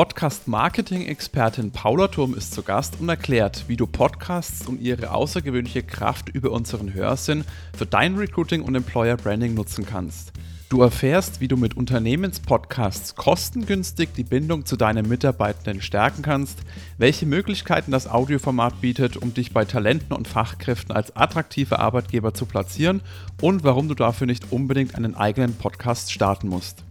Podcast-Marketing-Expertin Paula Turm ist zu Gast und erklärt, wie du Podcasts und ihre außergewöhnliche Kraft über unseren Hörsinn für dein Recruiting und Employer Branding nutzen kannst. Du erfährst, wie du mit Unternehmenspodcasts kostengünstig die Bindung zu deinen Mitarbeitenden stärken kannst, welche Möglichkeiten das Audioformat bietet, um dich bei Talenten und Fachkräften als attraktive Arbeitgeber zu platzieren und warum du dafür nicht unbedingt einen eigenen Podcast starten musst.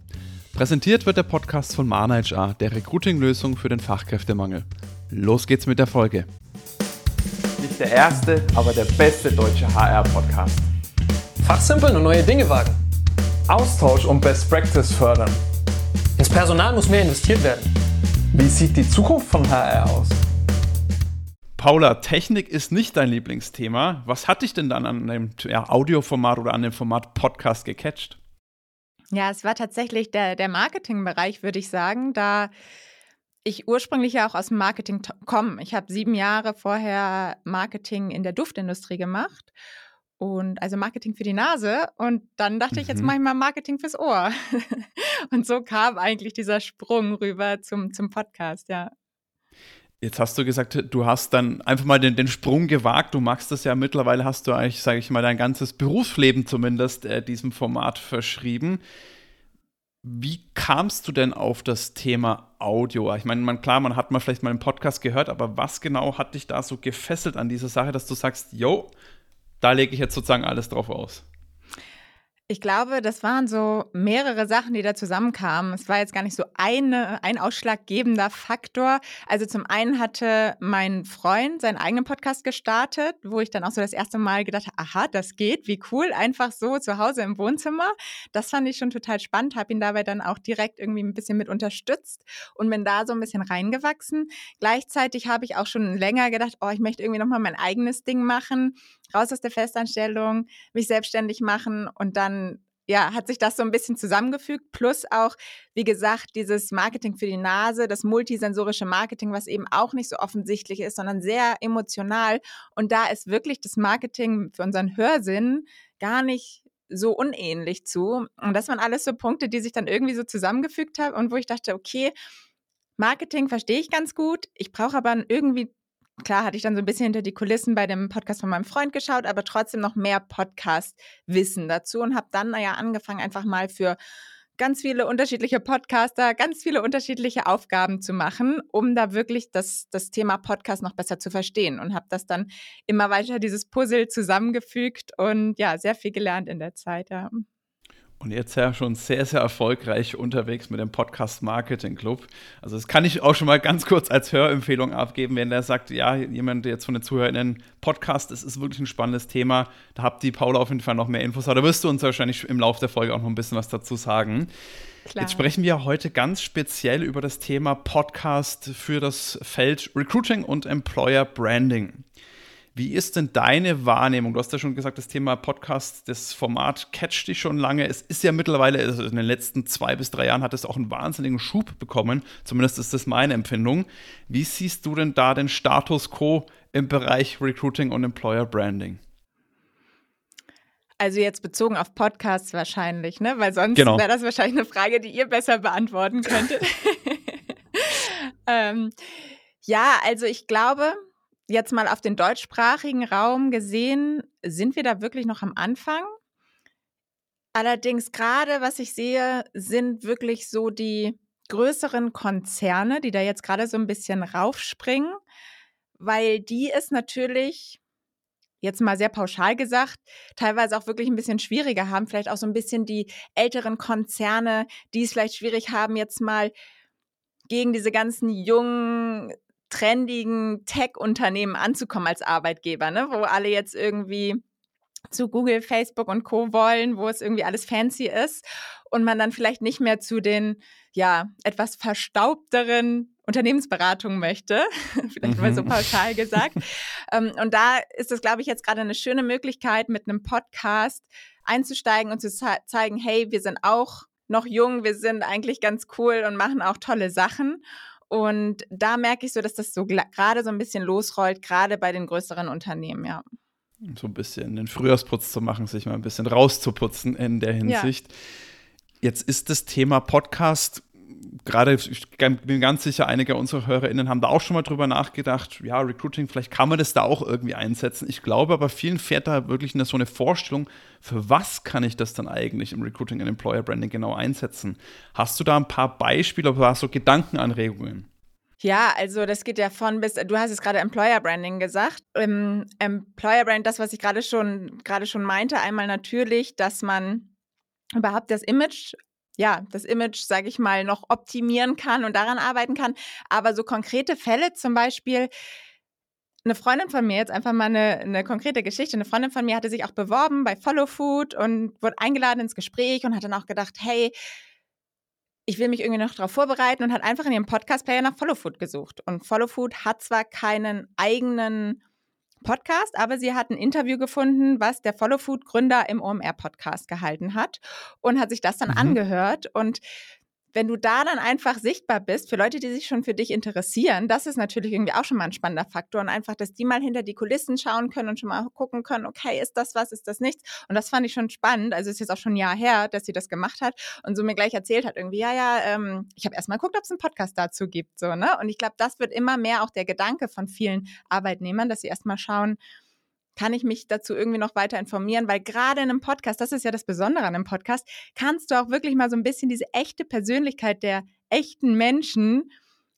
Präsentiert wird der Podcast von Mana HR, der Recruiting-Lösung für den Fachkräftemangel. Los geht's mit der Folge. Nicht der erste, aber der beste deutsche HR-Podcast. Fachsimpeln und neue Dinge wagen. Austausch und Best Practice fördern. Ins Personal muss mehr investiert werden. Wie sieht die Zukunft von HR aus? Paula, Technik ist nicht dein Lieblingsthema. Was hat dich denn dann an dem ja, Audioformat oder an dem Format Podcast gecatcht? Ja, es war tatsächlich der, der Marketingbereich, würde ich sagen, da ich ursprünglich ja auch aus dem Marketing komme. Ich habe sieben Jahre vorher Marketing in der Duftindustrie gemacht und also Marketing für die Nase. Und dann dachte mhm. ich, jetzt mhm. mache ich mal Marketing fürs Ohr. und so kam eigentlich dieser Sprung rüber zum, zum Podcast, ja. Jetzt hast du gesagt, du hast dann einfach mal den, den Sprung gewagt. Du machst das ja mittlerweile, hast du eigentlich, sage ich mal, dein ganzes Berufsleben zumindest äh, diesem Format verschrieben. Wie kamst du denn auf das Thema Audio? Ich meine, man, klar, man hat mal vielleicht mal einen Podcast gehört, aber was genau hat dich da so gefesselt an dieser Sache, dass du sagst, yo, da lege ich jetzt sozusagen alles drauf aus? Ich glaube, das waren so mehrere Sachen, die da zusammenkamen. Es war jetzt gar nicht so eine, ein ausschlaggebender Faktor. Also zum einen hatte mein Freund seinen eigenen Podcast gestartet, wo ich dann auch so das erste Mal gedacht habe, aha, das geht, wie cool, einfach so zu Hause im Wohnzimmer. Das fand ich schon total spannend, habe ihn dabei dann auch direkt irgendwie ein bisschen mit unterstützt und bin da so ein bisschen reingewachsen. Gleichzeitig habe ich auch schon länger gedacht, oh, ich möchte irgendwie nochmal mein eigenes Ding machen, raus aus der Festanstellung, mich selbstständig machen und dann ja, hat sich das so ein bisschen zusammengefügt. Plus auch, wie gesagt, dieses Marketing für die Nase, das multisensorische Marketing, was eben auch nicht so offensichtlich ist, sondern sehr emotional. Und da ist wirklich das Marketing für unseren Hörsinn gar nicht so unähnlich zu. Und das waren alles so Punkte, die sich dann irgendwie so zusammengefügt haben und wo ich dachte, okay, Marketing verstehe ich ganz gut. Ich brauche aber irgendwie klar hatte ich dann so ein bisschen hinter die Kulissen bei dem Podcast von meinem Freund geschaut, aber trotzdem noch mehr Podcast-Wissen dazu und habe dann naja angefangen, einfach mal für ganz viele unterschiedliche Podcaster, ganz viele unterschiedliche Aufgaben zu machen, um da wirklich das, das Thema Podcast noch besser zu verstehen und habe das dann immer weiter dieses Puzzle zusammengefügt und ja, sehr viel gelernt in der Zeit, ja. Und jetzt ja schon sehr, sehr erfolgreich unterwegs mit dem Podcast Marketing Club. Also das kann ich auch schon mal ganz kurz als Hörempfehlung abgeben, wenn der sagt, ja, jemand jetzt von den ZuhörerInnen, Podcast, das ist wirklich ein spannendes Thema. Da habt die Paula auf jeden Fall noch mehr Infos. Aber da wirst du uns wahrscheinlich im Laufe der Folge auch noch ein bisschen was dazu sagen. Klar. Jetzt sprechen wir heute ganz speziell über das Thema Podcast für das Feld Recruiting und Employer Branding. Wie ist denn deine Wahrnehmung? Du hast ja schon gesagt, das Thema Podcast, das Format catcht dich schon lange. Es ist ja mittlerweile, also in den letzten zwei bis drei Jahren hat es auch einen wahnsinnigen Schub bekommen. Zumindest ist das meine Empfindung. Wie siehst du denn da den Status quo im Bereich Recruiting und Employer Branding? Also jetzt bezogen auf Podcasts wahrscheinlich, ne? Weil sonst genau. wäre das wahrscheinlich eine Frage, die ihr besser beantworten könntet. ähm, ja, also ich glaube, jetzt mal auf den deutschsprachigen Raum gesehen, sind wir da wirklich noch am Anfang. Allerdings gerade, was ich sehe, sind wirklich so die größeren Konzerne, die da jetzt gerade so ein bisschen raufspringen, weil die es natürlich, jetzt mal sehr pauschal gesagt, teilweise auch wirklich ein bisschen schwieriger haben, vielleicht auch so ein bisschen die älteren Konzerne, die es vielleicht schwierig haben, jetzt mal gegen diese ganzen jungen trendigen Tech-Unternehmen anzukommen als Arbeitgeber, ne? wo alle jetzt irgendwie zu Google, Facebook und Co. wollen, wo es irgendwie alles fancy ist und man dann vielleicht nicht mehr zu den ja etwas verstaubteren Unternehmensberatungen möchte, vielleicht mhm. mal so mhm. pauschal gesagt. ähm, und da ist es, glaube ich, jetzt gerade eine schöne Möglichkeit, mit einem Podcast einzusteigen und zu zeigen, hey, wir sind auch noch jung, wir sind eigentlich ganz cool und machen auch tolle Sachen. Und da merke ich so, dass das so gerade so ein bisschen losrollt, gerade bei den größeren Unternehmen, ja. So ein bisschen den Frühjahrsputz zu machen, sich mal ein bisschen rauszuputzen in der Hinsicht. Ja. Jetzt ist das Thema Podcast gerade, ich bin ganz sicher, einige unserer HörerInnen haben da auch schon mal drüber nachgedacht, ja, Recruiting, vielleicht kann man das da auch irgendwie einsetzen. Ich glaube aber, vielen fährt da wirklich eine, so eine Vorstellung, für was kann ich das dann eigentlich im Recruiting und Employer Branding genau einsetzen? Hast du da ein paar Beispiele oder so Gedankenanregungen? Ja, also das geht ja von bis, du hast es gerade Employer Branding gesagt. Im Employer Brand, das, was ich gerade schon, gerade schon meinte, einmal natürlich, dass man überhaupt das Image ja, das Image, sage ich mal, noch optimieren kann und daran arbeiten kann. Aber so konkrete Fälle zum Beispiel, eine Freundin von mir, jetzt einfach mal eine, eine, konkrete Geschichte, eine Freundin von mir hatte sich auch beworben bei Follow Food und wurde eingeladen ins Gespräch und hat dann auch gedacht, hey, ich will mich irgendwie noch darauf vorbereiten und hat einfach in ihrem Podcast-Player nach Follow Food gesucht. Und Follow Food hat zwar keinen eigenen Podcast, aber sie hat ein Interview gefunden, was der Follow Food Gründer im OMR Podcast gehalten hat und hat sich das dann mhm. angehört und wenn du da dann einfach sichtbar bist für Leute, die sich schon für dich interessieren, das ist natürlich irgendwie auch schon mal ein spannender Faktor und einfach, dass die mal hinter die Kulissen schauen können und schon mal gucken können, okay, ist das was, ist das nichts? Und das fand ich schon spannend. Also ist jetzt auch schon ein Jahr her, dass sie das gemacht hat und so mir gleich erzählt hat, irgendwie, ja, ja, ähm, ich habe erst mal geguckt, ob es einen Podcast dazu gibt, so, ne? Und ich glaube, das wird immer mehr auch der Gedanke von vielen Arbeitnehmern, dass sie erst mal schauen, kann ich mich dazu irgendwie noch weiter informieren, weil gerade in einem Podcast, das ist ja das Besondere an einem Podcast, kannst du auch wirklich mal so ein bisschen diese echte Persönlichkeit der echten Menschen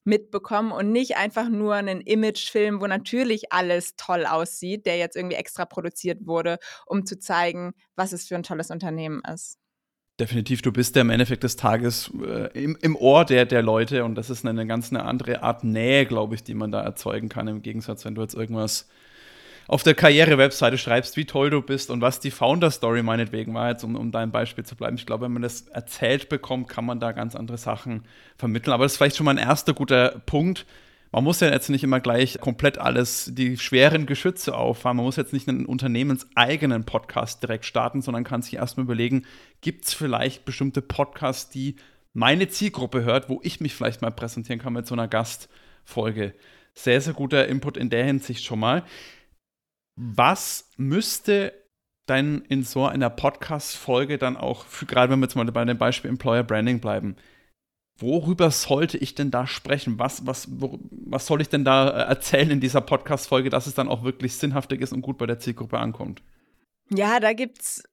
mitbekommen und nicht einfach nur einen Imagefilm, wo natürlich alles toll aussieht, der jetzt irgendwie extra produziert wurde, um zu zeigen, was es für ein tolles Unternehmen ist. Definitiv, du bist ja im Endeffekt des Tages äh, im, im Ohr der, der Leute und das ist eine ganz eine andere Art Nähe, glaube ich, die man da erzeugen kann, im Gegensatz, wenn du jetzt irgendwas auf der Karriere-Webseite schreibst, wie toll du bist und was die Founder-Story meinetwegen war, jetzt um, um dein Beispiel zu bleiben. Ich glaube, wenn man das erzählt bekommt, kann man da ganz andere Sachen vermitteln. Aber das ist vielleicht schon mal ein erster guter Punkt. Man muss ja jetzt nicht immer gleich komplett alles, die schweren Geschütze auffahren. Man muss jetzt nicht einen unternehmenseigenen Podcast direkt starten, sondern kann sich erstmal überlegen, gibt es vielleicht bestimmte Podcasts, die meine Zielgruppe hört, wo ich mich vielleicht mal präsentieren kann mit so einer Gastfolge. Sehr, sehr guter Input in der Hinsicht schon mal. Was müsste dann in so einer Podcast-Folge dann auch, gerade wenn wir jetzt mal bei dem Beispiel Employer Branding bleiben, worüber sollte ich denn da sprechen? Was, was, wo, was soll ich denn da äh, erzählen in dieser Podcast-Folge, dass es dann auch wirklich sinnhaftig ist und gut bei der Zielgruppe ankommt? Ja, da gibt es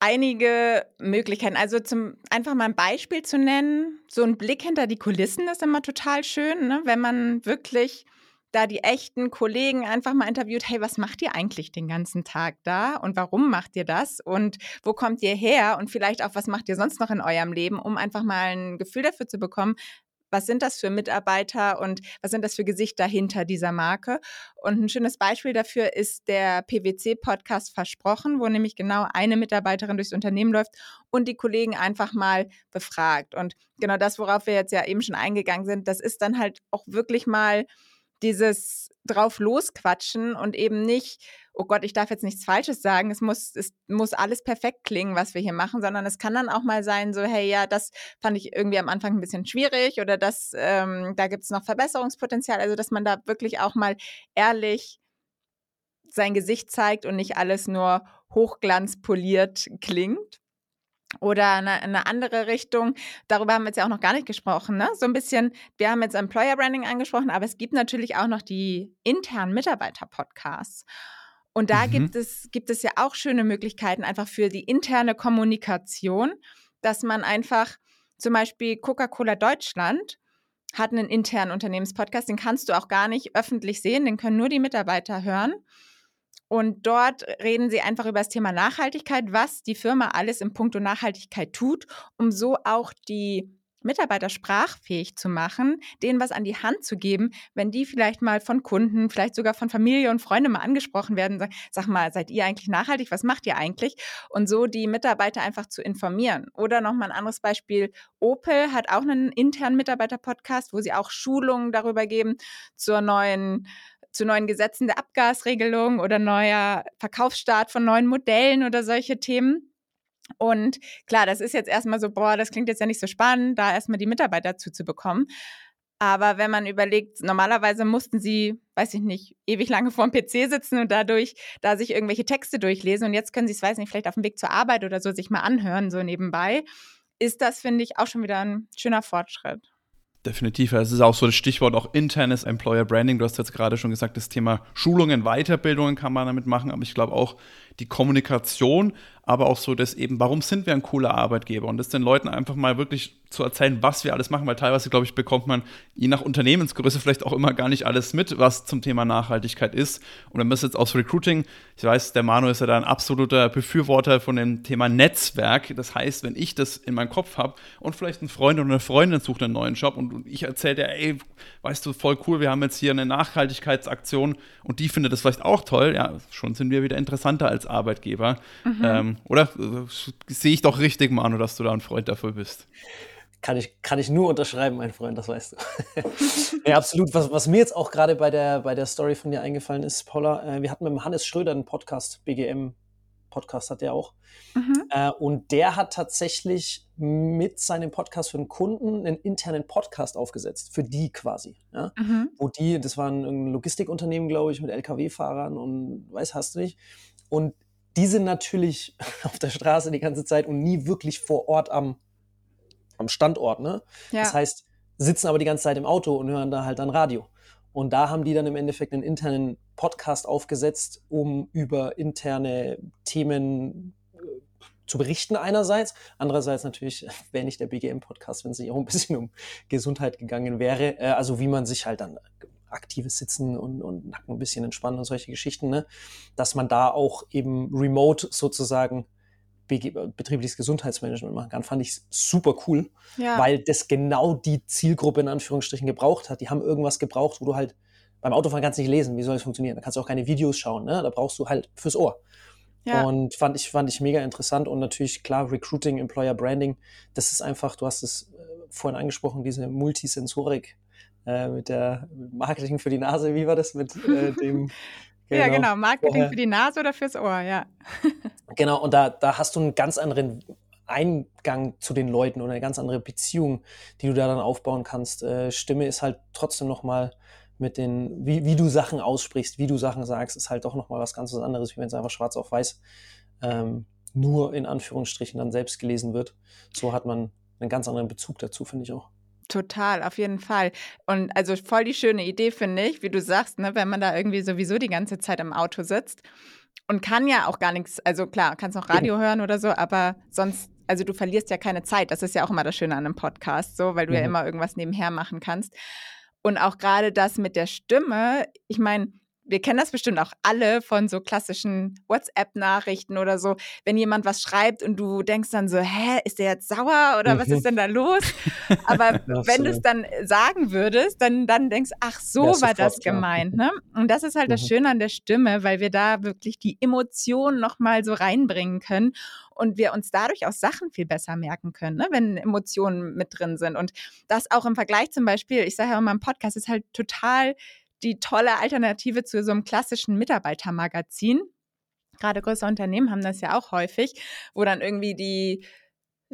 einige Möglichkeiten. Also zum einfach mal ein Beispiel zu nennen, so ein Blick hinter die Kulissen ist immer total schön, ne? wenn man wirklich da die echten Kollegen einfach mal interviewt, hey, was macht ihr eigentlich den ganzen Tag da und warum macht ihr das und wo kommt ihr her und vielleicht auch, was macht ihr sonst noch in eurem Leben, um einfach mal ein Gefühl dafür zu bekommen, was sind das für Mitarbeiter und was sind das für Gesichter hinter dieser Marke? Und ein schönes Beispiel dafür ist der PwC-Podcast Versprochen, wo nämlich genau eine Mitarbeiterin durchs Unternehmen läuft und die Kollegen einfach mal befragt. Und genau das, worauf wir jetzt ja eben schon eingegangen sind, das ist dann halt auch wirklich mal dieses drauf losquatschen und eben nicht, oh Gott, ich darf jetzt nichts Falsches sagen, es muss, es muss alles perfekt klingen, was wir hier machen, sondern es kann dann auch mal sein, so, hey, ja, das fand ich irgendwie am Anfang ein bisschen schwierig oder das, ähm, da gibt es noch Verbesserungspotenzial. Also, dass man da wirklich auch mal ehrlich sein Gesicht zeigt und nicht alles nur hochglanzpoliert klingt. Oder eine, eine, andere Richtung, darüber haben wir jetzt ja auch noch gar nicht gesprochen, ne? So ein bisschen, wir haben jetzt Employer Branding angesprochen, aber es gibt natürlich auch noch die internen Mitarbeiter-Podcasts. Und da mhm. gibt, es, gibt es ja auch schöne Möglichkeiten einfach für die interne Kommunikation, dass man einfach zum Beispiel Coca-Cola Deutschland hat einen internen Unternehmenspodcast, den kannst du auch gar nicht öffentlich sehen, den können nur die Mitarbeiter hören. Und dort reden sie einfach über das Thema Nachhaltigkeit, was die Firma alles im Punkto Nachhaltigkeit tut, um so auch die Mitarbeiter sprachfähig zu machen, denen was an die Hand zu geben, wenn die vielleicht mal von Kunden, vielleicht sogar von Familie und Freunden mal angesprochen werden, sagen, sag mal, seid ihr eigentlich nachhaltig? Was macht ihr eigentlich? Und so die Mitarbeiter einfach zu informieren. Oder nochmal ein anderes Beispiel. Opel hat auch einen internen Mitarbeiter-Podcast, wo sie auch Schulungen darüber geben zur neuen zu neuen Gesetzen der Abgasregelung oder neuer Verkaufsstart von neuen Modellen oder solche Themen. Und klar, das ist jetzt erstmal so, boah, das klingt jetzt ja nicht so spannend, da erstmal die Mitarbeiter zuzubekommen. Aber wenn man überlegt, normalerweise mussten sie, weiß ich nicht, ewig lange vor dem PC sitzen und dadurch da sich irgendwelche Texte durchlesen. Und jetzt können sie es, weiß nicht, vielleicht auf dem Weg zur Arbeit oder so sich mal anhören, so nebenbei ist das, finde ich, auch schon wieder ein schöner Fortschritt. Definitiv. Es ist auch so das Stichwort auch internes Employer Branding. Du hast jetzt gerade schon gesagt, das Thema Schulungen, Weiterbildungen kann man damit machen, aber ich glaube auch die Kommunikation, aber auch so das eben, warum sind wir ein cooler Arbeitgeber und das den Leuten einfach mal wirklich zu erzählen, was wir alles machen, weil teilweise, glaube ich, bekommt man je nach Unternehmensgröße vielleicht auch immer gar nicht alles mit, was zum Thema Nachhaltigkeit ist. Und man es jetzt aus Recruiting, ich weiß, der Manu ist ja da ein absoluter Befürworter von dem Thema Netzwerk. Das heißt, wenn ich das in meinem Kopf habe und vielleicht ein Freund oder eine Freundin sucht einen neuen Job und ich erzähle dir, ey, weißt du, voll cool, wir haben jetzt hier eine Nachhaltigkeitsaktion und die findet das vielleicht auch toll, ja, schon sind wir wieder interessanter als Arbeitgeber. Mhm. Ähm, oder sehe ich doch richtig, Manu, dass du da ein Freund dafür bist? Kann ich, kann ich nur unterschreiben, mein Freund, das weißt du. ja, absolut. Was, was mir jetzt auch gerade bei der, bei der Story von dir eingefallen ist, Paula, äh, wir hatten mit dem Hannes Schröder einen Podcast, BGM Podcast hat der auch. Mhm. Äh, und der hat tatsächlich mit seinem Podcast für den Kunden einen internen Podcast aufgesetzt, für die quasi. Ja? Mhm. Wo die, das war ein Logistikunternehmen, glaube ich, mit LKW-Fahrern und weiß, hast du nicht. Und die sind natürlich auf der Straße die ganze Zeit und nie wirklich vor Ort am, am Standort. Ne? Ja. Das heißt, sitzen aber die ganze Zeit im Auto und hören da halt dann Radio. Und da haben die dann im Endeffekt einen internen Podcast aufgesetzt, um über interne Themen äh, zu berichten einerseits. Andererseits natürlich wäre nicht der BGM-Podcast, wenn es nicht auch ein bisschen um Gesundheit gegangen wäre. Äh, also wie man sich halt dann aktives Sitzen und, und Nacken ein bisschen entspannen und solche Geschichten, ne? dass man da auch eben remote sozusagen betriebliches Gesundheitsmanagement machen kann, fand ich super cool, ja. weil das genau die Zielgruppe in Anführungsstrichen gebraucht hat. Die haben irgendwas gebraucht, wo du halt beim Autofahren kannst nicht lesen, wie soll es funktionieren? Da kannst du auch keine Videos schauen, ne? da brauchst du halt fürs Ohr. Ja. Und fand ich, fand ich mega interessant und natürlich klar, Recruiting, Employer Branding, das ist einfach, du hast es äh, vorhin angesprochen, diese Multisensorik äh, mit der Marketing für die Nase, wie war das mit äh, dem? Genau, ja, genau, Marketing vorher. für die Nase oder fürs Ohr, ja. genau, und da, da hast du einen ganz anderen Eingang zu den Leuten oder eine ganz andere Beziehung, die du da dann aufbauen kannst. Äh, Stimme ist halt trotzdem nochmal mit den, wie, wie du Sachen aussprichst, wie du Sachen sagst, ist halt doch nochmal was ganz anderes, wie wenn es einfach schwarz auf weiß ähm, nur in Anführungsstrichen dann selbst gelesen wird. So hat man einen ganz anderen Bezug dazu, finde ich auch. Total, auf jeden Fall. Und also voll die schöne Idee, finde ich, wie du sagst, ne, wenn man da irgendwie sowieso die ganze Zeit im Auto sitzt und kann ja auch gar nichts, also klar, kannst noch Radio hören oder so, aber sonst, also du verlierst ja keine Zeit. Das ist ja auch immer das Schöne an einem Podcast, so, weil du mhm. ja immer irgendwas nebenher machen kannst. Und auch gerade das mit der Stimme, ich meine, wir kennen das bestimmt auch alle von so klassischen WhatsApp-Nachrichten oder so, wenn jemand was schreibt und du denkst dann so, hä, ist der jetzt sauer oder was ist mhm. denn da los? Aber wenn du es dann sagen würdest, dann, dann denkst du, ach, so ja, war das gemeint. Ne? Und das ist halt mhm. das Schöne an der Stimme, weil wir da wirklich die Emotionen nochmal so reinbringen können und wir uns dadurch auch Sachen viel besser merken können, ne? wenn Emotionen mit drin sind. Und das auch im Vergleich zum Beispiel, ich sage ja immer im Podcast, ist halt total die tolle Alternative zu so einem klassischen Mitarbeitermagazin. Gerade größere Unternehmen haben das ja auch häufig, wo dann irgendwie die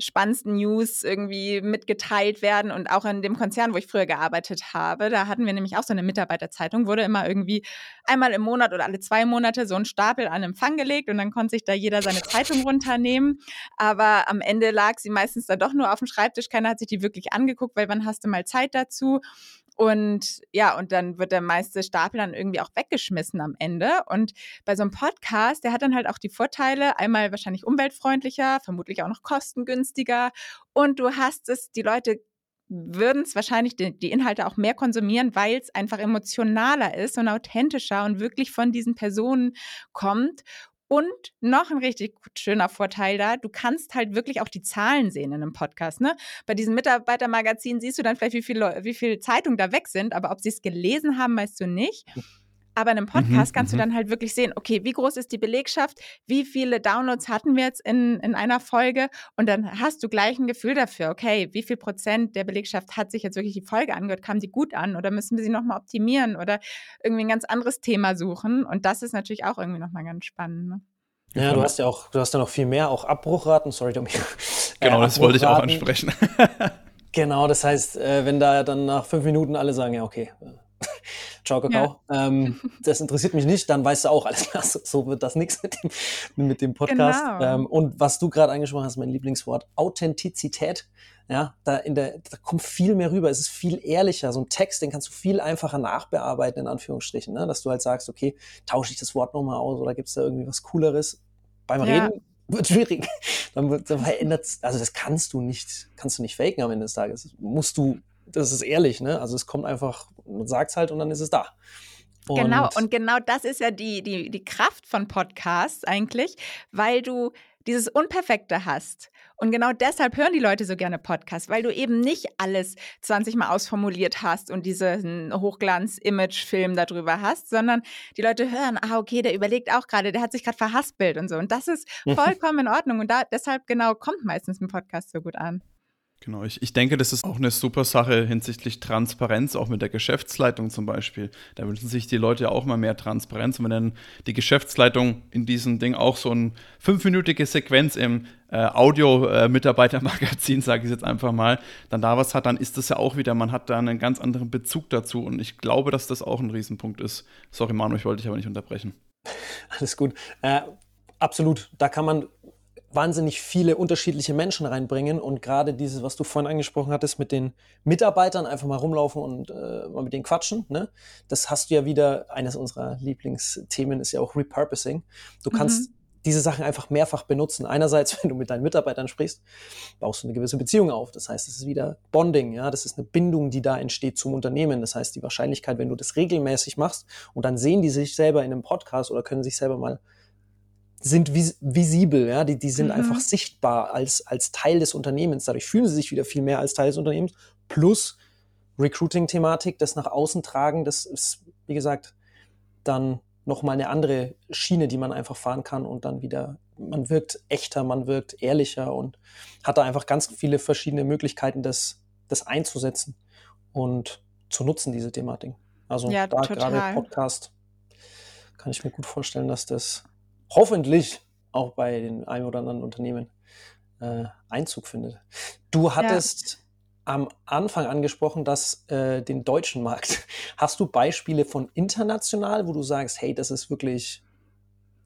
spannendsten News irgendwie mitgeteilt werden. Und auch in dem Konzern, wo ich früher gearbeitet habe, da hatten wir nämlich auch so eine Mitarbeiterzeitung, wurde immer irgendwie einmal im Monat oder alle zwei Monate so ein Stapel an Empfang gelegt und dann konnte sich da jeder seine Zeitung runternehmen. Aber am Ende lag sie meistens dann doch nur auf dem Schreibtisch. Keiner hat sich die wirklich angeguckt, weil wann hast du mal Zeit dazu? Und ja, und dann wird der meiste Stapel dann irgendwie auch weggeschmissen am Ende. Und bei so einem Podcast, der hat dann halt auch die Vorteile, einmal wahrscheinlich umweltfreundlicher, vermutlich auch noch kostengünstiger. Und du hast es, die Leute würden es wahrscheinlich die, die, Inhalte auch mehr konsumieren, weil es einfach emotionaler ist und authentischer und wirklich von diesen Personen kommt. Und noch ein richtig schöner Vorteil da, du kannst halt wirklich auch die Zahlen sehen in einem Podcast. Ne? Bei diesem Mitarbeitermagazin siehst du dann vielleicht, wie viele wie viel Zeitungen da weg sind, aber ob sie es gelesen haben, weißt du nicht. Aber in einem mhm, Podcast mhm, kannst du mhm. dann halt wirklich sehen, okay, wie groß ist die Belegschaft, wie viele Downloads hatten wir jetzt in, in einer Folge und dann hast du gleich ein Gefühl dafür, okay, wie viel Prozent der Belegschaft hat sich jetzt wirklich die Folge angehört, kam die gut an oder müssen wir sie nochmal optimieren oder irgendwie ein ganz anderes Thema suchen und das ist natürlich auch irgendwie nochmal ganz spannend. Ne? Ja, du hast ja auch, du hast ja noch viel mehr, auch Abbruchraten, sorry, Domi. Genau, äh, das wollte ich auch ansprechen. genau, das heißt, äh, wenn da dann nach fünf Minuten alle sagen, ja, okay, Ciao, Kakao. Ja. Ähm, das interessiert mich nicht, dann weißt du auch, alles klar, so wird das nichts mit dem, mit dem Podcast. Genau. Ähm, und was du gerade angesprochen hast, mein Lieblingswort, Authentizität. Ja, da, in der, da kommt viel mehr rüber. Es ist viel ehrlicher. So ein Text, den kannst du viel einfacher nachbearbeiten, in Anführungsstrichen. Ne? Dass du halt sagst, okay, tausche ich das Wort nochmal aus oder gibt es da irgendwie was Cooleres? Beim ja. Reden wird schwierig. Dann, wird, dann verändert also das kannst du nicht, kannst du nicht faken am Ende des Tages. Musst du, das ist ehrlich, ne? Also es kommt einfach, man sagt es halt und dann ist es da. Und genau, und genau das ist ja die, die, die Kraft von Podcasts eigentlich, weil du dieses Unperfekte hast. Und genau deshalb hören die Leute so gerne Podcasts, weil du eben nicht alles 20 Mal ausformuliert hast und diesen Hochglanz-Image-Film darüber hast, sondern die Leute hören, ah, okay, der überlegt auch gerade, der hat sich gerade verhaspelt und so. Und das ist vollkommen in Ordnung. Und da, deshalb genau kommt meistens ein Podcast so gut an. Genau, ich, ich denke, das ist auch eine super Sache hinsichtlich Transparenz, auch mit der Geschäftsleitung zum Beispiel. Da wünschen sich die Leute ja auch mal mehr Transparenz. Und wenn dann die Geschäftsleitung in diesem Ding auch so eine fünfminütige Sequenz im äh, Audio-Mitarbeitermagazin, sage ich jetzt einfach mal, dann da was hat, dann ist das ja auch wieder, man hat da einen ganz anderen Bezug dazu. Und ich glaube, dass das auch ein Riesenpunkt ist. Sorry, Manu, ich wollte dich aber nicht unterbrechen. Alles gut. Äh, absolut. Da kann man wahnsinnig viele unterschiedliche Menschen reinbringen und gerade dieses, was du vorhin angesprochen hattest, mit den Mitarbeitern einfach mal rumlaufen und äh, mal mit denen quatschen, ne? Das hast du ja wieder, eines unserer Lieblingsthemen ist ja auch Repurposing. Du kannst mhm. diese Sachen einfach mehrfach benutzen. Einerseits, wenn du mit deinen Mitarbeitern sprichst, baust du eine gewisse Beziehung auf. Das heißt, es ist wieder Bonding, ja, das ist eine Bindung, die da entsteht zum Unternehmen. Das heißt, die Wahrscheinlichkeit, wenn du das regelmäßig machst und dann sehen die sich selber in einem Podcast oder können sich selber mal sind vis visibel, ja, die, die sind mhm. einfach sichtbar als, als Teil des Unternehmens. Dadurch fühlen sie sich wieder viel mehr als Teil des Unternehmens. Plus Recruiting-Thematik, das nach außen tragen, das ist, wie gesagt, dann nochmal eine andere Schiene, die man einfach fahren kann und dann wieder, man wirkt echter, man wirkt ehrlicher und hat da einfach ganz viele verschiedene Möglichkeiten, das, das einzusetzen und zu nutzen, diese Thematik. Also ja, da gerade Podcast kann ich mir gut vorstellen, dass das hoffentlich auch bei den ein oder anderen Unternehmen äh, Einzug findet. Du hattest ja. am Anfang angesprochen, dass äh, den deutschen Markt. Hast du Beispiele von international, wo du sagst, hey, das ist wirklich,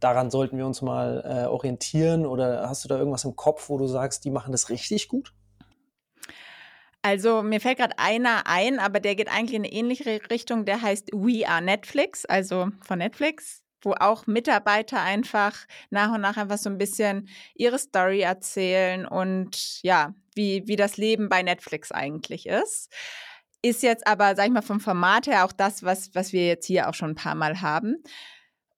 daran sollten wir uns mal äh, orientieren? Oder hast du da irgendwas im Kopf, wo du sagst, die machen das richtig gut? Also mir fällt gerade einer ein, aber der geht eigentlich in eine ähnliche Richtung. Der heißt We Are Netflix, also von Netflix wo auch Mitarbeiter einfach nach und nach einfach so ein bisschen ihre Story erzählen und ja, wie, wie das Leben bei Netflix eigentlich ist. Ist jetzt aber, sag ich mal, vom Format her auch das, was, was wir jetzt hier auch schon ein paar Mal haben.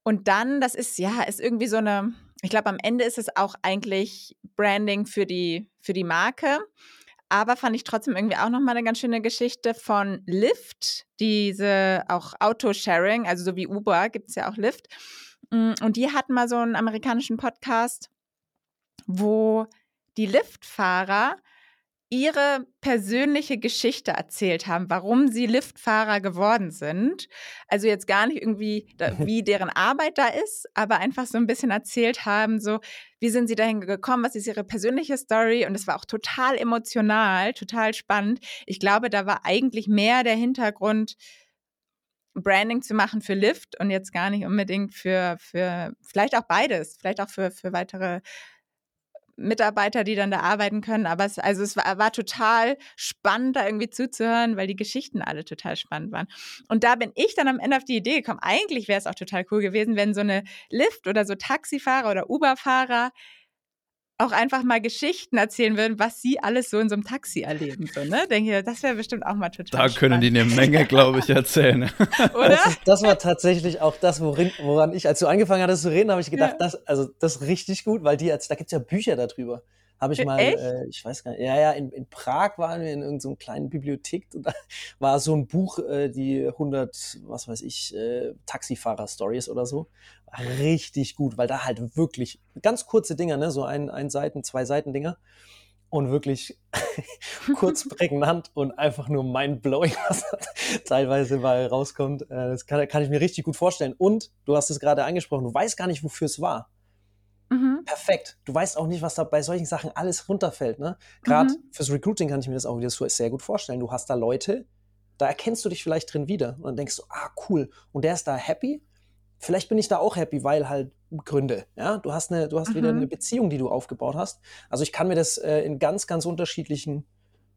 Und dann, das ist ja, ist irgendwie so eine, ich glaube, am Ende ist es auch eigentlich Branding für die, für die Marke. Aber fand ich trotzdem irgendwie auch nochmal eine ganz schöne Geschichte von Lyft, diese auch Autosharing, also so wie Uber gibt es ja auch Lyft. Mm, und die hatten mal so einen amerikanischen Podcast, wo die Lyft-Fahrer ihre persönliche Geschichte erzählt haben, warum sie Liftfahrer geworden sind. Also jetzt gar nicht irgendwie, wie deren Arbeit da ist, aber einfach so ein bisschen erzählt haben, so wie sind sie dahin gekommen, was ist ihre persönliche Story und es war auch total emotional, total spannend. Ich glaube, da war eigentlich mehr der Hintergrund, Branding zu machen für Lyft und jetzt gar nicht unbedingt für, für vielleicht auch beides, vielleicht auch für, für weitere Mitarbeiter, die dann da arbeiten können. Aber es, also es war, war, total spannend, da irgendwie zuzuhören, weil die Geschichten alle total spannend waren. Und da bin ich dann am Ende auf die Idee gekommen, eigentlich wäre es auch total cool gewesen, wenn so eine Lyft oder so Taxifahrer oder Uberfahrer auch einfach mal Geschichten erzählen würden, was sie alles so in so einem Taxi erleben. So, ne? Denke ich, das wäre bestimmt auch mal total Da können die eine Menge, glaube ich, erzählen. Oder? Das, ist, das, war tatsächlich auch das, worin, woran ich, als du angefangen hattest zu reden, habe ich gedacht, ja. das, also, das ist richtig gut, weil die, da gibt es ja Bücher darüber. Habe ich mal, äh, ich weiß gar nicht, ja, ja, in, in Prag waren wir in irgendeiner so kleinen Bibliothek und da war so ein Buch, äh, die 100, was weiß ich, äh, Taxifahrer-Stories oder so. War richtig gut, weil da halt wirklich ganz kurze Dinger, ne, so ein, ein Seiten, zwei Seiten Dinger und wirklich kurz prägnant und einfach nur mind-blowing, was teilweise mal rauskommt. Äh, das kann, kann ich mir richtig gut vorstellen. Und du hast es gerade angesprochen, du weißt gar nicht, wofür es war. Perfekt. Du weißt auch nicht, was da bei solchen Sachen alles runterfällt. Ne? Gerade mhm. fürs Recruiting kann ich mir das auch wieder sehr gut vorstellen. Du hast da Leute, da erkennst du dich vielleicht drin wieder und dann denkst du, ah, cool, und der ist da happy. Vielleicht bin ich da auch happy, weil halt Gründe. Ja, du hast eine, du hast mhm. wieder eine Beziehung, die du aufgebaut hast. Also ich kann mir das äh, in ganz, ganz unterschiedlichen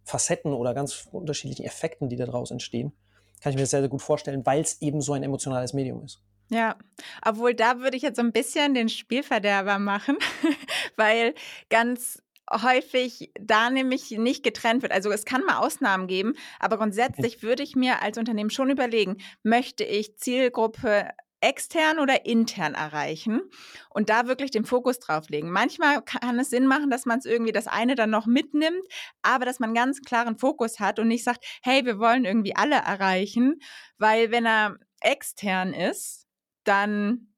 Facetten oder ganz unterschiedlichen Effekten, die daraus entstehen, kann ich mir das sehr, sehr gut vorstellen, weil es eben so ein emotionales Medium ist. Ja, obwohl da würde ich jetzt so ein bisschen den Spielverderber machen, weil ganz häufig da nämlich nicht getrennt wird. Also es kann mal Ausnahmen geben, aber grundsätzlich würde ich mir als Unternehmen schon überlegen, möchte ich Zielgruppe extern oder intern erreichen und da wirklich den Fokus drauf legen. Manchmal kann es Sinn machen, dass man es irgendwie das eine dann noch mitnimmt, aber dass man ganz klaren Fokus hat und nicht sagt, hey, wir wollen irgendwie alle erreichen, weil wenn er extern ist, dann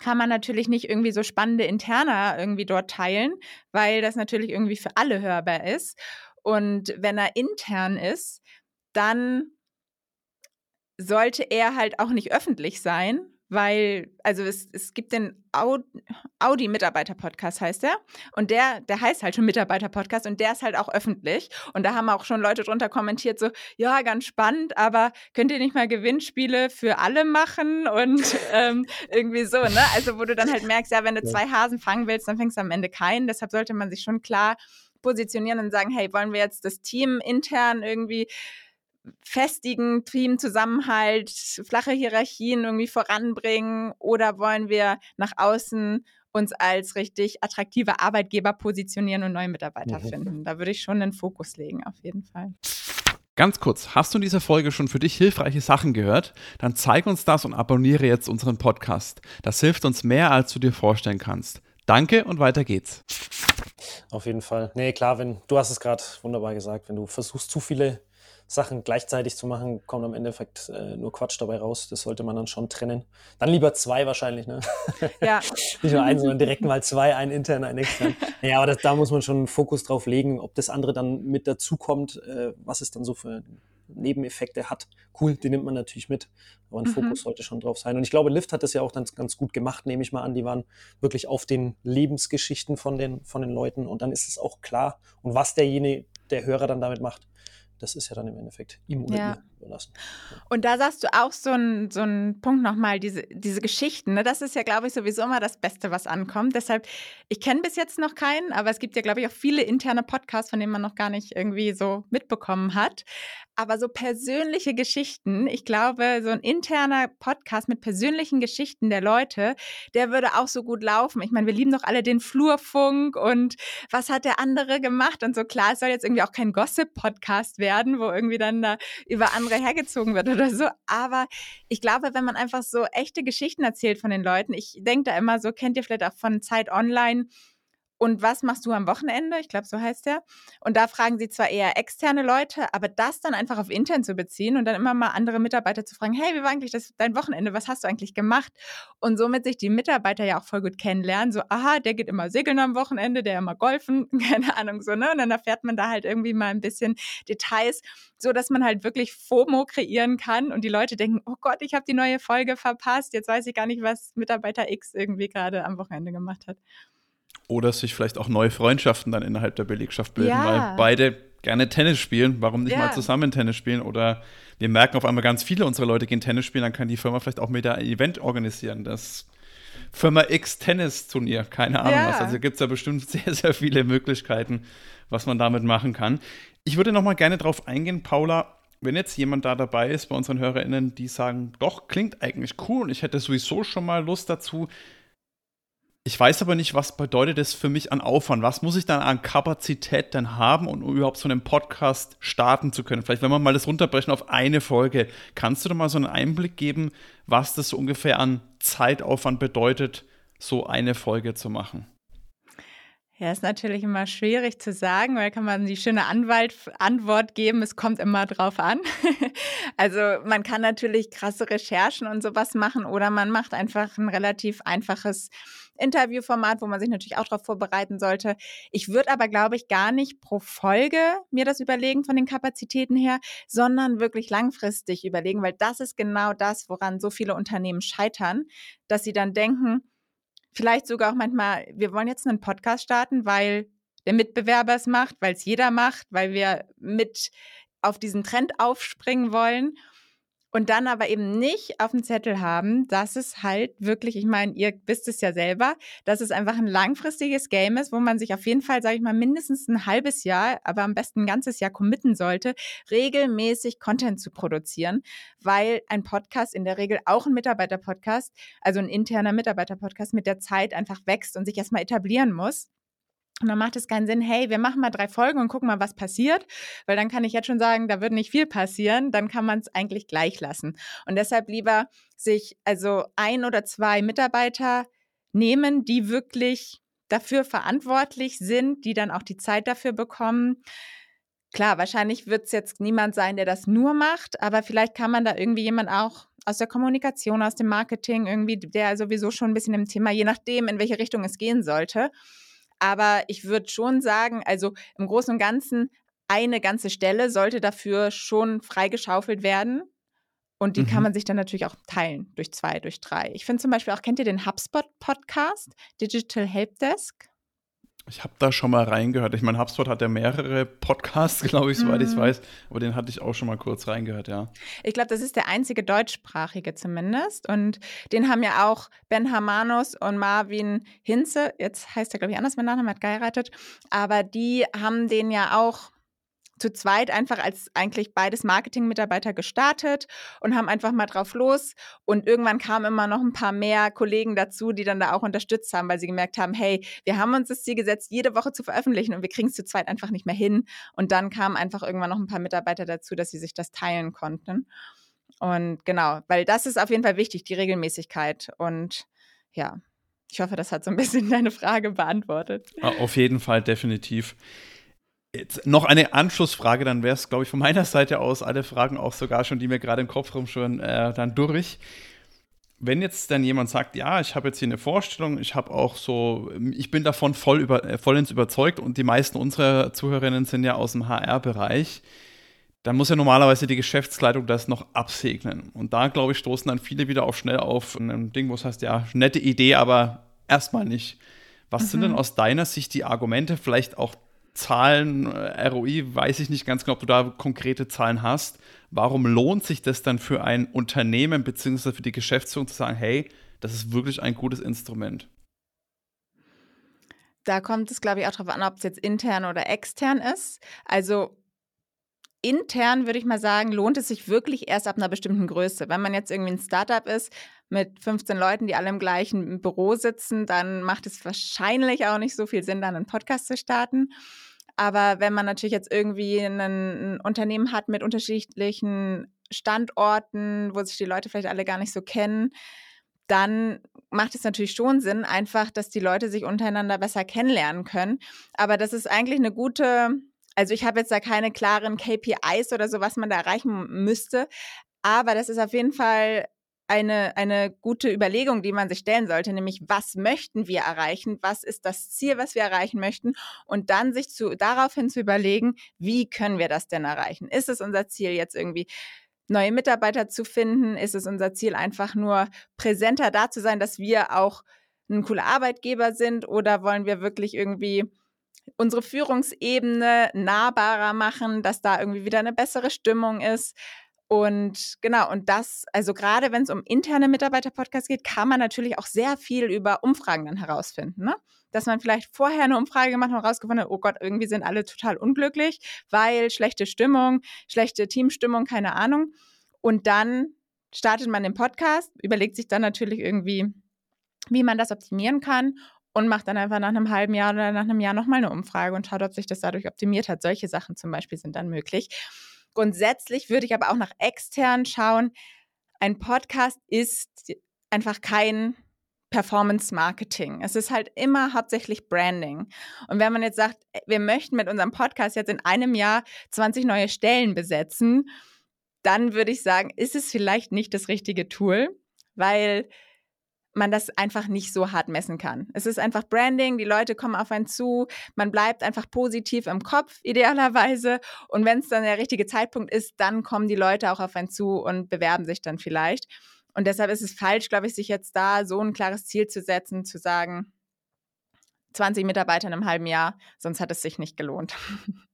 kann man natürlich nicht irgendwie so spannende Interna irgendwie dort teilen, weil das natürlich irgendwie für alle hörbar ist. Und wenn er intern ist, dann sollte er halt auch nicht öffentlich sein, weil, also es, es gibt den Audi-Mitarbeiter-Podcast, heißt der. Und der, der heißt halt schon Mitarbeiter-Podcast und der ist halt auch öffentlich. Und da haben auch schon Leute drunter kommentiert, so, ja, ganz spannend, aber könnt ihr nicht mal Gewinnspiele für alle machen? Und ähm, irgendwie so, ne? Also, wo du dann halt merkst, ja, wenn du zwei Hasen fangen willst, dann fängst du am Ende keinen. Deshalb sollte man sich schon klar positionieren und sagen, hey, wollen wir jetzt das Team intern irgendwie festigen Teamzusammenhalt, flache Hierarchien irgendwie voranbringen oder wollen wir nach außen uns als richtig attraktive Arbeitgeber positionieren und neue Mitarbeiter mhm. finden? Da würde ich schon den Fokus legen, auf jeden Fall. Ganz kurz, hast du in dieser Folge schon für dich hilfreiche Sachen gehört? Dann zeig uns das und abonniere jetzt unseren Podcast. Das hilft uns mehr, als du dir vorstellen kannst. Danke und weiter geht's. Auf jeden Fall. Nee, klar, wenn du hast es gerade wunderbar gesagt, wenn du versuchst, zu viele Sachen gleichzeitig zu machen, kommt am Endeffekt äh, nur Quatsch dabei raus. Das sollte man dann schon trennen. Dann lieber zwei wahrscheinlich, ne? Ja. Nicht nur einen, sondern direkt mal zwei, ein intern, ein extern. Ja, aber das, da muss man schon einen Fokus drauf legen, ob das andere dann mit dazukommt, äh, was es dann so für Nebeneffekte hat. Cool, die nimmt man natürlich mit, aber ein mhm. Fokus sollte schon drauf sein. Und ich glaube, Lyft hat das ja auch ganz, ganz gut gemacht, nehme ich mal an. Die waren wirklich auf den Lebensgeschichten von den, von den Leuten und dann ist es auch klar. Und was derjenige, der Hörer dann damit macht, das ist ja dann im Endeffekt ihm oder ja. ihr überlassen. Und da sagst du auch so einen so Punkt nochmal, diese, diese Geschichten, ne? das ist ja, glaube ich, sowieso immer das Beste, was ankommt. Deshalb, ich kenne bis jetzt noch keinen, aber es gibt ja, glaube ich, auch viele interne Podcasts, von denen man noch gar nicht irgendwie so mitbekommen hat. Aber so persönliche Geschichten, ich glaube, so ein interner Podcast mit persönlichen Geschichten der Leute, der würde auch so gut laufen. Ich meine, wir lieben doch alle den Flurfunk und was hat der andere gemacht und so. Klar, es soll jetzt irgendwie auch kein Gossip-Podcast werden, wo irgendwie dann da über andere hergezogen wird oder so. Aber ich glaube, wenn man einfach so echte Geschichten erzählt von den Leuten, ich denke da immer so, kennt ihr vielleicht auch von Zeit Online, und was machst du am Wochenende? Ich glaube, so heißt der. Und da fragen sie zwar eher externe Leute, aber das dann einfach auf intern zu beziehen und dann immer mal andere Mitarbeiter zu fragen, hey, wie war eigentlich das, dein Wochenende? Was hast du eigentlich gemacht? Und somit sich die Mitarbeiter ja auch voll gut kennenlernen. So, aha, der geht immer segeln am Wochenende, der immer golfen, keine Ahnung, so, ne? Und dann erfährt man da halt irgendwie mal ein bisschen Details, so dass man halt wirklich FOMO kreieren kann und die Leute denken, oh Gott, ich habe die neue Folge verpasst. Jetzt weiß ich gar nicht, was Mitarbeiter X irgendwie gerade am Wochenende gemacht hat. Oder sich vielleicht auch neue Freundschaften dann innerhalb der Belegschaft bilden, ja. weil beide gerne Tennis spielen. Warum nicht ja. mal zusammen Tennis spielen? Oder wir merken auf einmal ganz viele unserer Leute gehen Tennis spielen, dann kann die Firma vielleicht auch mit ein Event organisieren. Das Firma X Tennis Turnier, keine Ahnung ja. was. Also gibt es da bestimmt sehr, sehr viele Möglichkeiten, was man damit machen kann. Ich würde noch mal gerne darauf eingehen, Paula, wenn jetzt jemand da dabei ist bei unseren HörerInnen, die sagen, doch, klingt eigentlich cool und ich hätte sowieso schon mal Lust dazu, ich weiß aber nicht, was bedeutet das für mich an Aufwand? Was muss ich dann an Kapazität dann haben, um überhaupt so einen Podcast starten zu können? Vielleicht, wenn wir mal das runterbrechen auf eine Folge, kannst du da mal so einen Einblick geben, was das so ungefähr an Zeitaufwand bedeutet, so eine Folge zu machen? Ja, ist natürlich immer schwierig zu sagen, weil kann man die schöne Anwalt Antwort geben, es kommt immer drauf an. also man kann natürlich krasse Recherchen und sowas machen oder man macht einfach ein relativ einfaches Interviewformat, wo man sich natürlich auch darauf vorbereiten sollte. Ich würde aber, glaube ich, gar nicht pro Folge mir das überlegen von den Kapazitäten her, sondern wirklich langfristig überlegen, weil das ist genau das, woran so viele Unternehmen scheitern, dass sie dann denken, vielleicht sogar auch manchmal, wir wollen jetzt einen Podcast starten, weil der Mitbewerber es macht, weil es jeder macht, weil wir mit auf diesen Trend aufspringen wollen und dann aber eben nicht auf dem Zettel haben, dass es halt wirklich, ich meine, ihr wisst es ja selber, dass es einfach ein langfristiges Game ist, wo man sich auf jeden Fall, sage ich mal, mindestens ein halbes Jahr, aber am besten ein ganzes Jahr committen sollte, regelmäßig Content zu produzieren, weil ein Podcast in der Regel auch ein Mitarbeiter-Podcast, also ein interner Mitarbeiter-Podcast mit der Zeit einfach wächst und sich erstmal etablieren muss. Und dann macht es keinen Sinn, hey, wir machen mal drei Folgen und gucken mal, was passiert, weil dann kann ich jetzt schon sagen, da wird nicht viel passieren, dann kann man es eigentlich gleich lassen. Und deshalb lieber sich also ein oder zwei Mitarbeiter nehmen, die wirklich dafür verantwortlich sind, die dann auch die Zeit dafür bekommen. Klar, wahrscheinlich wird es jetzt niemand sein, der das nur macht, aber vielleicht kann man da irgendwie jemand auch aus der Kommunikation, aus dem Marketing, irgendwie, der sowieso schon ein bisschen im Thema, je nachdem, in welche Richtung es gehen sollte, aber ich würde schon sagen, also im Großen und Ganzen, eine ganze Stelle sollte dafür schon freigeschaufelt werden. Und die mhm. kann man sich dann natürlich auch teilen durch zwei, durch drei. Ich finde zum Beispiel auch, kennt ihr den HubSpot-Podcast, Digital Helpdesk? Ich habe da schon mal reingehört. Ich meine, HubSpot hat ja mehrere Podcasts, glaube ich, soweit mm. ich mhm. weiß. Aber den hatte ich auch schon mal kurz reingehört, ja. Ich glaube, das ist der einzige deutschsprachige zumindest. Und den haben ja auch Ben Hamanus und Marvin Hinze, jetzt heißt er, glaube ich, anders, mein Name hat geheiratet. Aber die haben den ja auch zu zweit einfach als eigentlich beides Marketing-Mitarbeiter gestartet und haben einfach mal drauf los. Und irgendwann kamen immer noch ein paar mehr Kollegen dazu, die dann da auch unterstützt haben, weil sie gemerkt haben, hey, wir haben uns das Ziel gesetzt, jede Woche zu veröffentlichen und wir kriegen es zu zweit einfach nicht mehr hin. Und dann kamen einfach irgendwann noch ein paar Mitarbeiter dazu, dass sie sich das teilen konnten. Und genau, weil das ist auf jeden Fall wichtig, die Regelmäßigkeit. Und ja, ich hoffe, das hat so ein bisschen deine Frage beantwortet. Auf jeden Fall, definitiv. Jetzt noch eine Anschlussfrage, dann wäre es, glaube ich, von meiner Seite aus alle Fragen auch sogar schon, die mir gerade im Kopf rumschwirren, äh, dann durch. Wenn jetzt dann jemand sagt, ja, ich habe jetzt hier eine Vorstellung, ich habe auch so, ich bin davon voll über, äh, vollends überzeugt und die meisten unserer Zuhörerinnen sind ja aus dem HR-Bereich, dann muss ja normalerweise die Geschäftsleitung das noch absegnen. Und da, glaube ich, stoßen dann viele wieder auch schnell auf ein Ding, wo es heißt, ja, nette Idee, aber erstmal nicht. Was mhm. sind denn aus deiner Sicht die Argumente, vielleicht auch Zahlen, äh, ROI, weiß ich nicht ganz genau, ob du da konkrete Zahlen hast. Warum lohnt sich das dann für ein Unternehmen bzw. für die Geschäftsführung zu sagen, hey, das ist wirklich ein gutes Instrument? Da kommt es, glaube ich, auch darauf an, ob es jetzt intern oder extern ist. Also intern würde ich mal sagen, lohnt es sich wirklich erst ab einer bestimmten Größe. Wenn man jetzt irgendwie ein Startup ist mit 15 Leuten, die alle im gleichen Büro sitzen, dann macht es wahrscheinlich auch nicht so viel Sinn, dann einen Podcast zu starten. Aber wenn man natürlich jetzt irgendwie ein, Unternehmen hat mit unterschiedlichen Standorten, wo sich die Leute vielleicht alle gar nicht so kennen, dann macht es natürlich schon Sinn, einfach, dass die Leute sich untereinander besser kennenlernen können. Aber das ist eigentlich eine gute, also ich habe jetzt da keine klaren KPIs oder so, was man da erreichen müsste. Aber das ist auf jeden Fall eine, eine gute Überlegung, die man sich stellen sollte, nämlich was möchten wir erreichen, was ist das Ziel, was wir erreichen möchten und dann sich zu, daraufhin zu überlegen, wie können wir das denn erreichen? Ist es unser Ziel jetzt irgendwie neue Mitarbeiter zu finden? Ist es unser Ziel einfach nur präsenter da zu sein, dass wir auch ein cooler Arbeitgeber sind oder wollen wir wirklich irgendwie unsere Führungsebene nahbarer machen, dass da irgendwie wieder eine bessere Stimmung ist? Und genau, und das, also gerade wenn es um interne Mitarbeiter-Podcasts geht, kann man natürlich auch sehr viel über Umfragen dann herausfinden. Ne? Dass man vielleicht vorher eine Umfrage gemacht hat und herausgefunden hat, oh Gott, irgendwie sind alle total unglücklich, weil schlechte Stimmung, schlechte Teamstimmung, keine Ahnung. Und dann startet man den Podcast, überlegt sich dann natürlich irgendwie, wie man das optimieren kann und macht dann einfach nach einem halben Jahr oder nach einem Jahr nochmal eine Umfrage und schaut, ob sich das dadurch optimiert hat. Solche Sachen zum Beispiel sind dann möglich. Grundsätzlich würde ich aber auch nach extern schauen. Ein Podcast ist einfach kein Performance Marketing. Es ist halt immer hauptsächlich Branding. Und wenn man jetzt sagt, wir möchten mit unserem Podcast jetzt in einem Jahr 20 neue Stellen besetzen, dann würde ich sagen, ist es vielleicht nicht das richtige Tool, weil man das einfach nicht so hart messen kann. Es ist einfach Branding, die Leute kommen auf einen zu, man bleibt einfach positiv im Kopf idealerweise und wenn es dann der richtige Zeitpunkt ist, dann kommen die Leute auch auf einen zu und bewerben sich dann vielleicht. Und deshalb ist es falsch, glaube ich, sich jetzt da so ein klares Ziel zu setzen, zu sagen, 20 Mitarbeiter in einem halben Jahr, sonst hat es sich nicht gelohnt.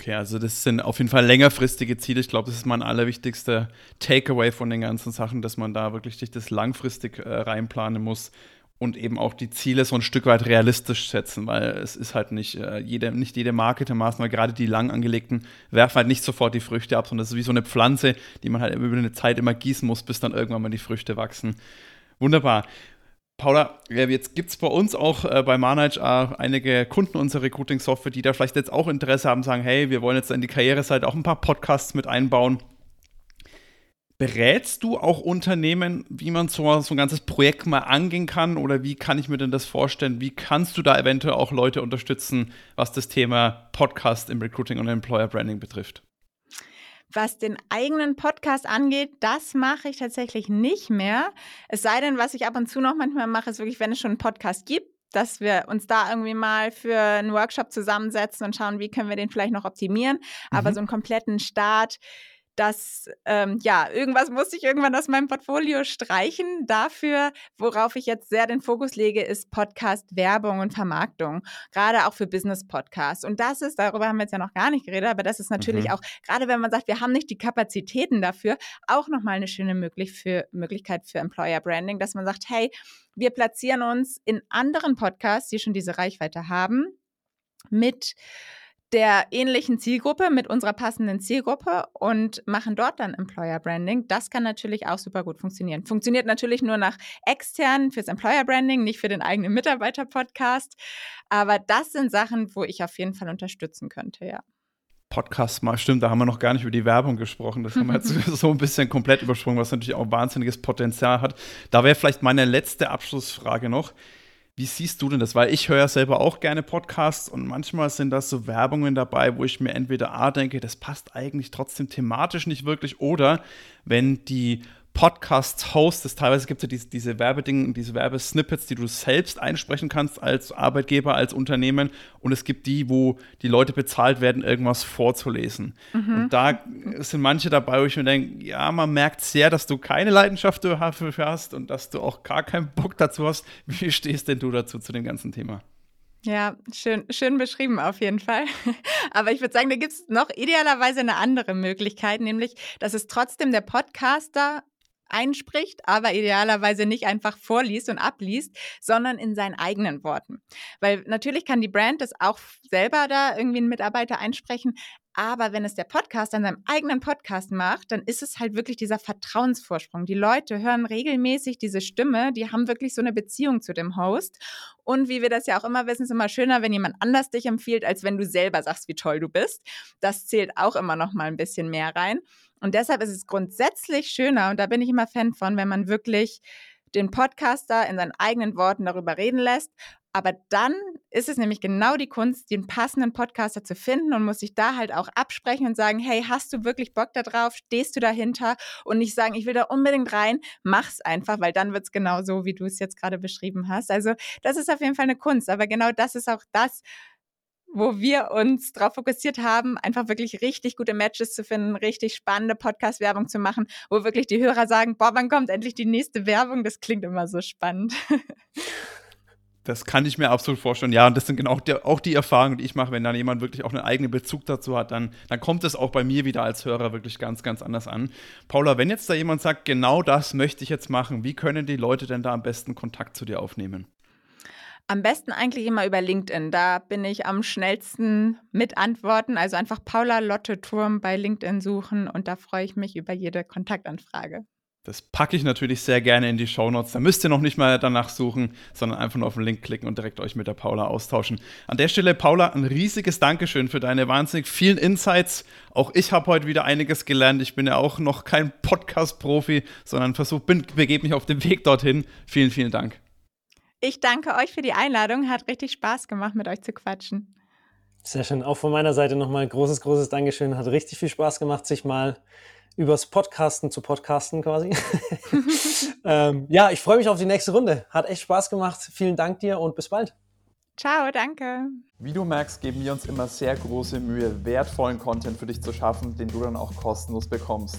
Okay, also das sind auf jeden Fall längerfristige Ziele. Ich glaube, das ist mein allerwichtigster Takeaway von den ganzen Sachen, dass man da wirklich sich das langfristig äh, reinplanen muss und eben auch die Ziele so ein Stück weit realistisch setzen, weil es ist halt nicht äh, jede, nicht jede Marketingmaßnahme, gerade die lang angelegten, werfen halt nicht sofort die Früchte ab, sondern das ist wie so eine Pflanze, die man halt über eine Zeit immer gießen muss, bis dann irgendwann mal die Früchte wachsen. Wunderbar. Paula, jetzt gibt es bei uns auch äh, bei ManHR einige Kunden unserer Recruiting-Software, die da vielleicht jetzt auch Interesse haben, sagen, hey, wir wollen jetzt in die Karriereseite auch ein paar Podcasts mit einbauen. Berätst du auch Unternehmen, wie man so, so ein ganzes Projekt mal angehen kann? Oder wie kann ich mir denn das vorstellen? Wie kannst du da eventuell auch Leute unterstützen, was das Thema Podcast im Recruiting und Employer Branding betrifft? Was den eigenen Podcast angeht, das mache ich tatsächlich nicht mehr. Es sei denn, was ich ab und zu noch manchmal mache, ist wirklich, wenn es schon einen Podcast gibt, dass wir uns da irgendwie mal für einen Workshop zusammensetzen und schauen, wie können wir den vielleicht noch optimieren. Aber mhm. so einen kompletten Start, dass, ähm, ja, irgendwas musste ich irgendwann aus meinem Portfolio streichen. Dafür, worauf ich jetzt sehr den Fokus lege, ist Podcast-Werbung und Vermarktung, gerade auch für Business-Podcasts. Und das ist, darüber haben wir jetzt ja noch gar nicht geredet, aber das ist natürlich mhm. auch, gerade wenn man sagt, wir haben nicht die Kapazitäten dafür, auch nochmal eine schöne möglich für, Möglichkeit für Employer Branding, dass man sagt, hey, wir platzieren uns in anderen Podcasts, die schon diese Reichweite haben, mit der ähnlichen Zielgruppe, mit unserer passenden Zielgruppe und machen dort dann Employer Branding. Das kann natürlich auch super gut funktionieren. Funktioniert natürlich nur nach extern fürs Employer Branding, nicht für den eigenen Mitarbeiter-Podcast. Aber das sind Sachen, wo ich auf jeden Fall unterstützen könnte, ja. Podcast mal, stimmt, da haben wir noch gar nicht über die Werbung gesprochen. Das haben wir jetzt so ein bisschen komplett übersprungen, was natürlich auch wahnsinniges Potenzial hat. Da wäre vielleicht meine letzte Abschlussfrage noch. Wie siehst du denn das? Weil ich höre ja selber auch gerne Podcasts und manchmal sind da so Werbungen dabei, wo ich mir entweder A denke, das passt eigentlich trotzdem thematisch nicht wirklich oder wenn die Podcast-Hosts, teilweise gibt es ja diese, diese Werbedinge, diese Werbesnippets, die du selbst einsprechen kannst als Arbeitgeber, als Unternehmen. Und es gibt die, wo die Leute bezahlt werden, irgendwas vorzulesen. Mhm. Und da sind manche dabei, wo ich mir denke, ja, man merkt sehr, dass du keine Leidenschaft dafür hast und dass du auch gar keinen Bock dazu hast. Wie stehst denn du dazu, zu dem ganzen Thema? Ja, schön, schön beschrieben auf jeden Fall. Aber ich würde sagen, da gibt es noch idealerweise eine andere Möglichkeit, nämlich, dass es trotzdem der Podcaster einspricht, aber idealerweise nicht einfach vorliest und abliest, sondern in seinen eigenen Worten. Weil natürlich kann die Brand das auch selber da irgendwie einen Mitarbeiter einsprechen, aber wenn es der Podcast an seinem eigenen Podcast macht, dann ist es halt wirklich dieser Vertrauensvorsprung. Die Leute hören regelmäßig diese Stimme, die haben wirklich so eine Beziehung zu dem Host. Und wie wir das ja auch immer wissen, ist immer schöner, wenn jemand anders dich empfiehlt, als wenn du selber sagst, wie toll du bist. Das zählt auch immer noch mal ein bisschen mehr rein. Und deshalb ist es grundsätzlich schöner, und da bin ich immer Fan von, wenn man wirklich den Podcaster in seinen eigenen Worten darüber reden lässt. Aber dann ist es nämlich genau die Kunst, den passenden Podcaster zu finden und muss sich da halt auch absprechen und sagen, hey, hast du wirklich Bock darauf? Stehst du dahinter? Und nicht sagen, ich will da unbedingt rein, mach's einfach, weil dann wird's genau so, wie du es jetzt gerade beschrieben hast. Also das ist auf jeden Fall eine Kunst. Aber genau das ist auch das, wo wir uns darauf fokussiert haben, einfach wirklich richtig gute Matches zu finden, richtig spannende Podcast-Werbung zu machen, wo wirklich die Hörer sagen, boah, wann kommt endlich die nächste Werbung? Das klingt immer so spannend. Das kann ich mir absolut vorstellen. Ja, und das sind genau auch die, auch die Erfahrungen, die ich mache, wenn dann jemand wirklich auch einen eigenen Bezug dazu hat, dann, dann kommt es auch bei mir wieder als Hörer wirklich ganz, ganz anders an. Paula, wenn jetzt da jemand sagt, genau das möchte ich jetzt machen, wie können die Leute denn da am besten Kontakt zu dir aufnehmen? Am besten eigentlich immer über LinkedIn. Da bin ich am schnellsten mit Antworten. Also einfach Paula Lotte Turm bei LinkedIn suchen und da freue ich mich über jede Kontaktanfrage. Das packe ich natürlich sehr gerne in die Shownotes. Da müsst ihr noch nicht mal danach suchen, sondern einfach nur auf den Link klicken und direkt euch mit der Paula austauschen. An der Stelle, Paula, ein riesiges Dankeschön für deine wahnsinnig vielen Insights. Auch ich habe heute wieder einiges gelernt. Ich bin ja auch noch kein Podcast-Profi, sondern versuche, begebe mich auf dem Weg dorthin. Vielen, vielen Dank. Ich danke euch für die Einladung. Hat richtig Spaß gemacht, mit euch zu quatschen. Sehr schön. Auch von meiner Seite nochmal ein großes, großes Dankeschön. Hat richtig viel Spaß gemacht, sich mal übers Podcasten zu podcasten quasi. ähm, ja, ich freue mich auf die nächste Runde. Hat echt Spaß gemacht. Vielen Dank dir und bis bald. Ciao, danke. Wie du merkst, geben wir uns immer sehr große Mühe, wertvollen Content für dich zu schaffen, den du dann auch kostenlos bekommst.